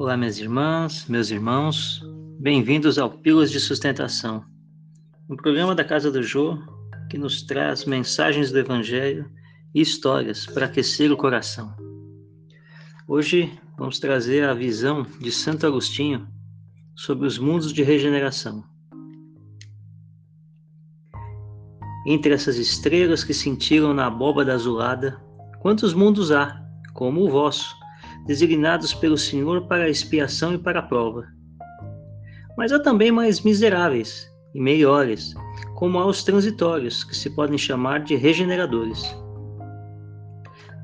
Olá, minhas irmãs, meus irmãos, bem-vindos ao Pílulas de Sustentação, um programa da Casa do Jô que nos traz mensagens do Evangelho e histórias para aquecer o coração. Hoje vamos trazer a visão de Santo Agostinho sobre os mundos de regeneração. Entre essas estrelas que cintilam na abóbada azulada, quantos mundos há, como o vosso, designados pelo Senhor para a expiação e para a prova. Mas há também mais miseráveis e melhores, como há os transitórios, que se podem chamar de regeneradores.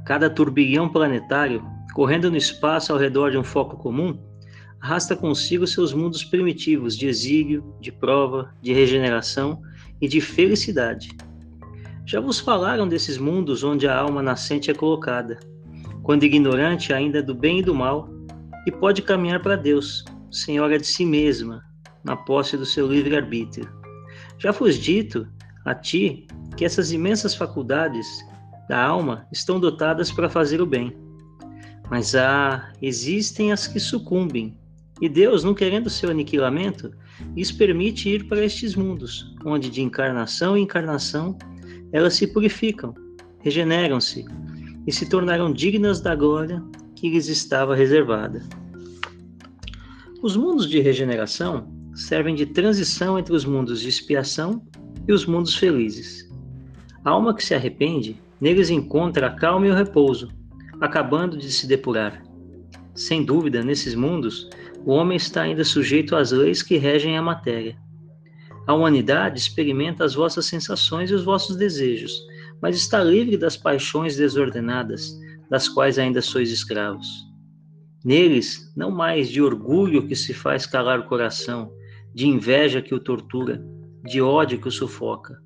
Cada turbilhão planetário, correndo no espaço ao redor de um foco comum, arrasta consigo seus mundos primitivos de exílio, de prova, de regeneração e de felicidade. Já vos falaram desses mundos onde a alma nascente é colocada quando ignorante ainda do bem e do mal, e pode caminhar para Deus, senhora de si mesma, na posse do seu livre-arbítrio. Já foi dito a ti que essas imensas faculdades da alma estão dotadas para fazer o bem. Mas há, existem as que sucumbem, e Deus, não querendo seu aniquilamento, lhes permite ir para estes mundos, onde de encarnação em encarnação elas se purificam, regeneram-se e se tornaram dignas da glória que lhes estava reservada. Os mundos de regeneração servem de transição entre os mundos de expiação e os mundos felizes. A alma que se arrepende, neles encontra a calma e o repouso, acabando de se depurar. Sem dúvida, nesses mundos, o homem está ainda sujeito às leis que regem a matéria. A humanidade experimenta as vossas sensações e os vossos desejos, mas está livre das paixões desordenadas, das quais ainda sois escravos. Neles, não mais de orgulho que se faz calar o coração, de inveja que o tortura, de ódio que o sufoca.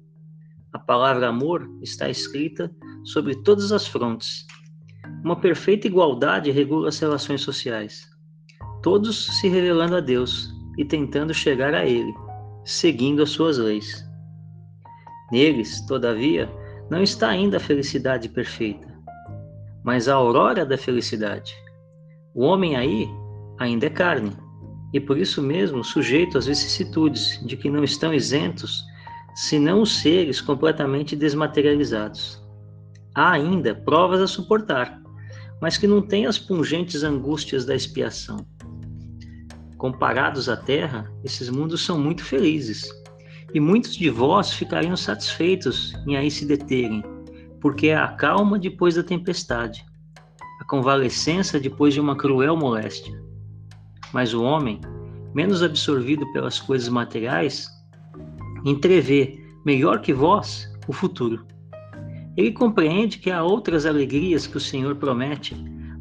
A palavra amor está escrita sobre todas as frontes. Uma perfeita igualdade regula as relações sociais. Todos se revelando a Deus e tentando chegar a Ele, seguindo as suas leis. Neles, todavia, não está ainda a felicidade perfeita, mas a aurora da felicidade. O homem aí ainda é carne, e por isso mesmo sujeito às vicissitudes de que não estão isentos, senão os seres completamente desmaterializados. Há ainda provas a suportar, mas que não têm as pungentes angústias da expiação. Comparados à Terra, esses mundos são muito felizes e muitos de vós ficariam satisfeitos em aí se deterem, porque é a calma depois da tempestade, a convalescença depois de uma cruel moléstia. Mas o homem, menos absorvido pelas coisas materiais, entrevê, melhor que vós, o futuro. Ele compreende que há outras alegrias que o Senhor promete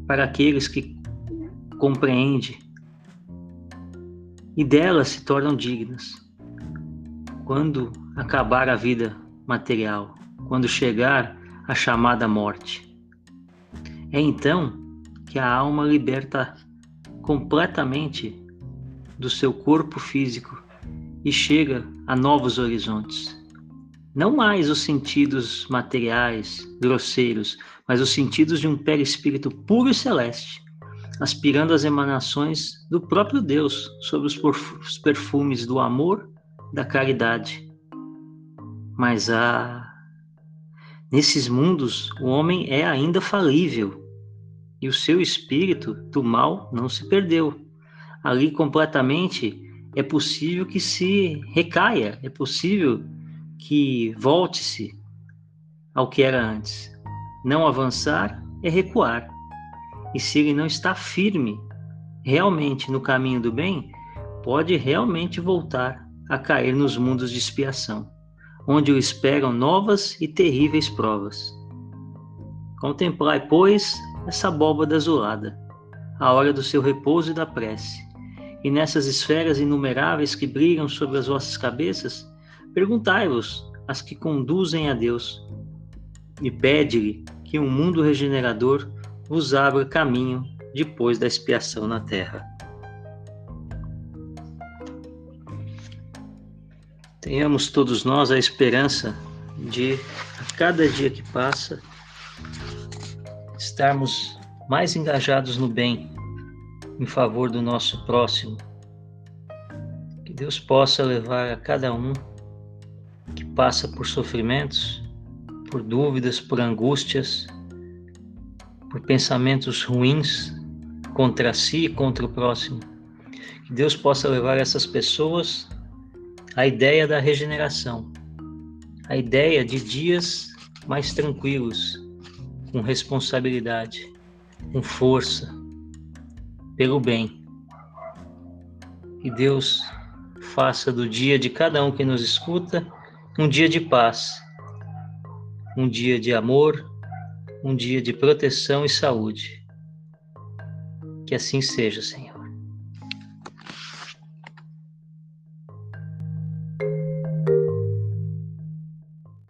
para aqueles que compreende e delas se tornam dignas quando acabar a vida material, quando chegar a chamada morte. É então que a alma liberta completamente do seu corpo físico e chega a novos horizontes. Não mais os sentidos materiais, grosseiros, mas os sentidos de um perispírito puro e celeste, aspirando às emanações do próprio Deus sobre os perfumes do amor da caridade. Mas há. Nesses mundos, o homem é ainda falível e o seu espírito do mal não se perdeu. Ali, completamente, é possível que se recaia, é possível que volte-se ao que era antes. Não avançar é recuar. E se ele não está firme realmente no caminho do bem, pode realmente voltar a cair nos mundos de expiação, onde o esperam novas e terríveis provas. Contemplai, pois, essa abóbada azulada, a hora do seu repouso e da prece, e nessas esferas inumeráveis que brilham sobre as vossas cabeças, perguntai-vos as que conduzem a Deus, e pede-lhe que um mundo regenerador vos abra caminho depois da expiação na terra. Tenhamos todos nós a esperança de, a cada dia que passa, estarmos mais engajados no bem, em favor do nosso próximo. Que Deus possa levar a cada um que passa por sofrimentos, por dúvidas, por angústias, por pensamentos ruins contra si e contra o próximo. Que Deus possa levar essas pessoas à ideia da regeneração, a ideia de dias mais tranquilos, com responsabilidade, com força, pelo bem. Que Deus faça do dia de cada um que nos escuta um dia de paz, um dia de amor, um dia de proteção e saúde. Que assim seja, Senhor.